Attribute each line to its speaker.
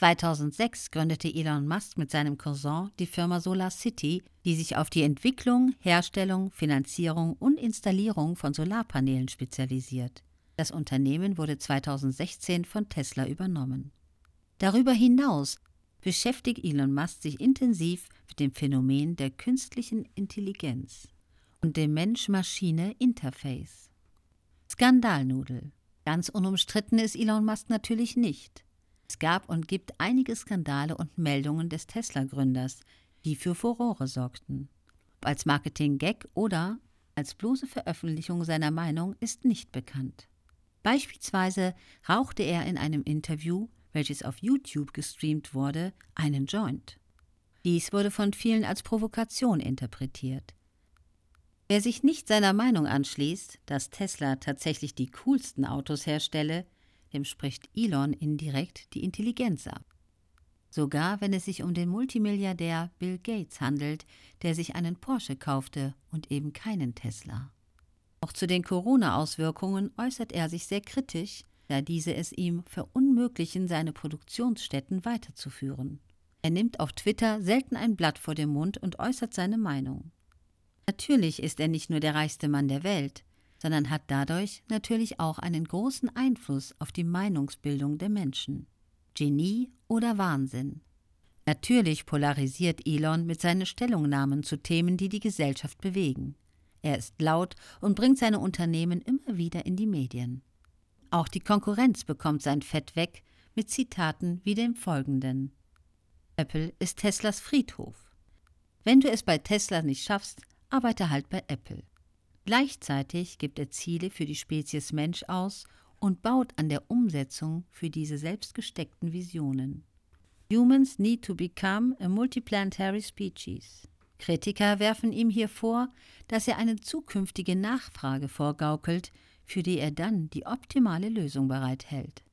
Speaker 1: 2006 gründete Elon Musk mit seinem Cousin die Firma Solar City, die sich auf die Entwicklung, Herstellung, Finanzierung und Installierung von Solarpanelen spezialisiert. Das Unternehmen wurde 2016 von Tesla übernommen. Darüber hinaus beschäftigt Elon Musk sich intensiv mit dem Phänomen der künstlichen Intelligenz und dem Mensch-Maschine-Interface. Skandalnudel. Ganz unumstritten ist Elon Musk natürlich nicht. Es gab und gibt einige Skandale und Meldungen des Tesla-Gründers, die für Furore sorgten. Ob als Marketing-Gag oder als bloße Veröffentlichung seiner Meinung ist nicht bekannt. Beispielsweise rauchte er in einem Interview, welches auf YouTube gestreamt wurde, einen Joint. Dies wurde von vielen als Provokation interpretiert. Wer sich nicht seiner Meinung anschließt, dass Tesla tatsächlich die coolsten Autos herstelle, dem spricht Elon indirekt die Intelligenz ab. Sogar wenn es sich um den Multimilliardär Bill Gates handelt, der sich einen Porsche kaufte und eben keinen Tesla. Auch zu den Corona-Auswirkungen äußert er sich sehr kritisch, da diese es ihm verunmöglichen, seine Produktionsstätten weiterzuführen. Er nimmt auf Twitter selten ein Blatt vor den Mund und äußert seine Meinung. Natürlich ist er nicht nur der reichste Mann der Welt, sondern hat dadurch natürlich auch einen großen Einfluss auf die Meinungsbildung der Menschen. Genie oder Wahnsinn? Natürlich polarisiert Elon mit seinen Stellungnahmen zu Themen, die die Gesellschaft bewegen. Er ist laut und bringt seine Unternehmen immer wieder in die Medien. Auch die Konkurrenz bekommt sein Fett weg mit Zitaten wie dem folgenden. Apple ist Teslas Friedhof. Wenn du es bei Tesla nicht schaffst, arbeite halt bei Apple. Gleichzeitig gibt er Ziele für die Spezies Mensch aus und baut an der Umsetzung für diese selbst gesteckten Visionen. Humans need to become a multiplanetary species. Kritiker werfen ihm hier vor, dass er eine zukünftige Nachfrage vorgaukelt, für die er dann die optimale Lösung bereithält.